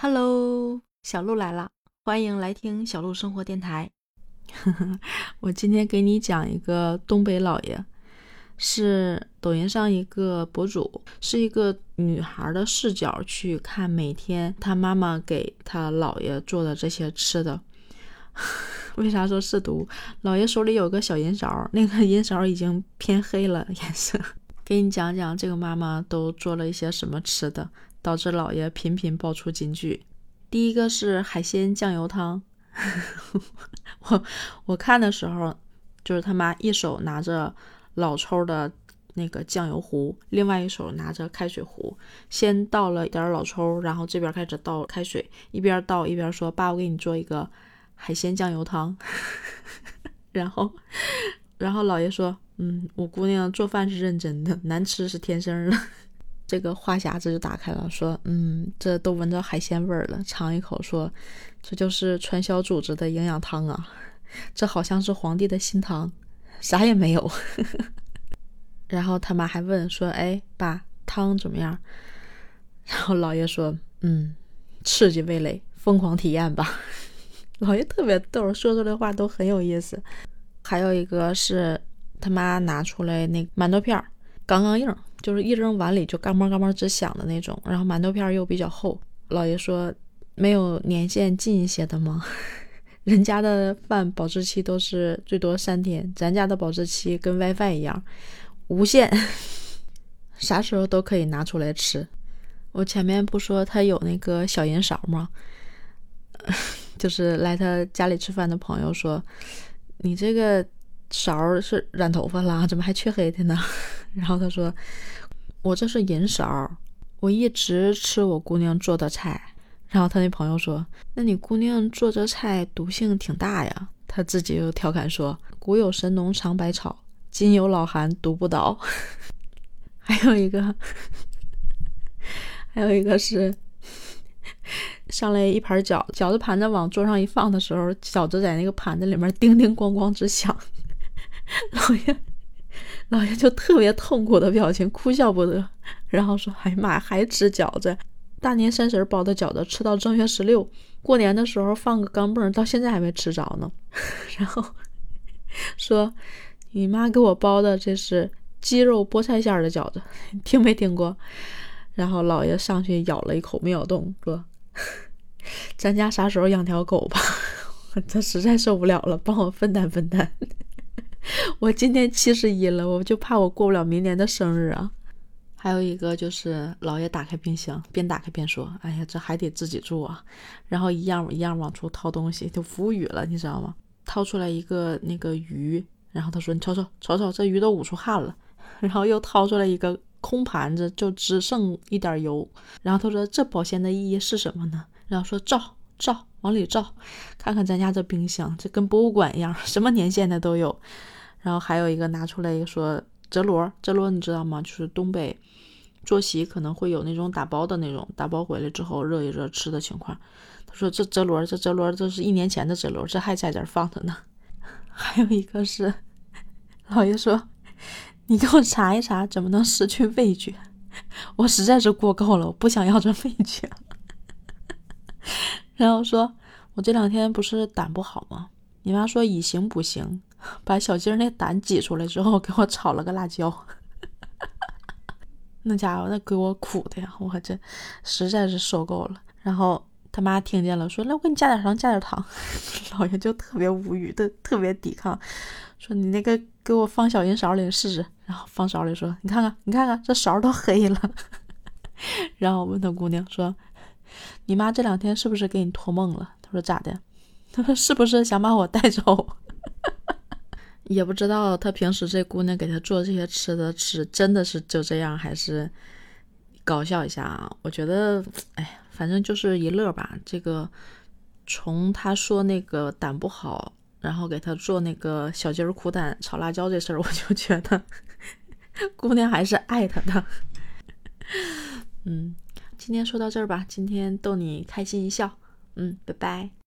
Hello，小鹿来了，欢迎来听小鹿生活电台。我今天给你讲一个东北老爷，是抖音上一个博主，是一个女孩的视角去看每天她妈妈给她姥爷做的这些吃的。为啥说是毒？姥爷手里有个小银勺，那个银勺已经偏黑了颜色。给你讲讲这个妈妈都做了一些什么吃的。导致姥爷频频爆出金句。第一个是海鲜酱油汤，我我看的时候，就是他妈一手拿着老抽的那个酱油壶，另外一手拿着开水壶，先倒了一点老抽，然后这边开始倒开水，一边倒一边说：“爸，我给你做一个海鲜酱油汤。” 然后，然后老爷说：“嗯，我姑娘做饭是认真的，难吃是天生的。”这个话匣子就打开了，说：“嗯，这都闻着海鲜味儿了。”尝一口，说：“这就是传销组织的营养汤啊！这好像是皇帝的新汤，啥也没有。”然后他妈还问说：“哎，爸，汤怎么样？”然后姥爷说：“嗯，刺激味蕾，疯狂体验吧。”姥爷特别逗，说出来话都很有意思。还有一个是他妈拿出来那馒头片儿，刚刚硬。就是一扔碗里就嘎嘣嘎嘣直响的那种，然后馒头片儿又比较厚。姥爷说：“没有年限近一些的吗？人家的饭保质期都是最多三天，咱家的保质期跟 WiFi 一样，无限，啥时候都可以拿出来吃。”我前面不说他有那个小银勺吗？就是来他家里吃饭的朋友说：“你这个。”勺是染头发了，怎么还黢黑的呢？然后他说：“我这是银勺，我一直吃我姑娘做的菜。”然后他那朋友说：“那你姑娘做这菜毒性挺大呀？”他自己又调侃说：“古有神农尝百草，今有老韩毒不倒。”还有一个，还有一个是。上来一盘饺子，饺子盘子往桌上一放的时候，饺子在那个盘子里面叮叮咣咣直响。老爷，老爷就特别痛苦的表情，哭笑不得。然后说：“哎呀妈呀，还吃饺子？大年三十包的饺子，吃到正月十六。过年的时候放个钢镚，到现在还没吃着呢。”然后说：“你妈给我包的这是鸡肉菠菜馅的饺子，听没听过？”然后老爷上去咬了一口，没咬动，说：“ 咱家啥时候养条狗吧？这实在受不了了，帮我分担分担。”我今年七十一了，我就怕我过不了明年的生日啊。还有一个就是姥爷打开冰箱，边打开边说：“哎呀，这还得自己做啊。”然后一样一样往出掏东西，就无语了，你知道吗？掏出来一个那个鱼，然后他说：“你瞅瞅瞅瞅，这鱼都捂出汗了。”然后又掏出来一个空盘子，就只剩一点油。然后他说：“这保鲜的意义是什么呢？”然后说：“照照往里照，看看咱家这冰箱，这跟博物馆一样，什么年限的都有。”然后还有一个拿出来一个说折罗，折罗你知道吗？就是东北坐席可能会有那种打包的那种，打包回来之后热一热吃的情况。他说这折罗，这折罗这是一年前的折罗，这还在这儿放着呢。还有一个是，老爷说你给我查一查，怎么能失去味觉？我实在是过够了，我不想要这味觉。然后说我这两天不是胆不好吗？你妈说以形补形。把小鸡儿那胆挤出来之后，给我炒了个辣椒，那家伙那给我苦的呀，我这实在是受够了。然后他妈听见了，说：“来，我给你加点糖，加点糖。”老爷就特别无语，特特别抵抗，说：“你那个给我放小银勺里试试。”然后放勺里说：“你看看，你看看，这勺都黑了。”然后我问他姑娘说：“你妈这两天是不是给你托梦了？”他说：“咋的？”他说：“是不是想把我带走？” 也不知道他平时这姑娘给他做这些吃的，吃真的是就这样，还是搞笑一下啊？我觉得，哎呀，反正就是一乐吧。这个从他说那个胆不好，然后给他做那个小鸡儿苦胆炒辣椒这事儿，我就觉得姑娘还是爱他的。嗯，今天说到这儿吧，今天逗你开心一笑。嗯，拜拜。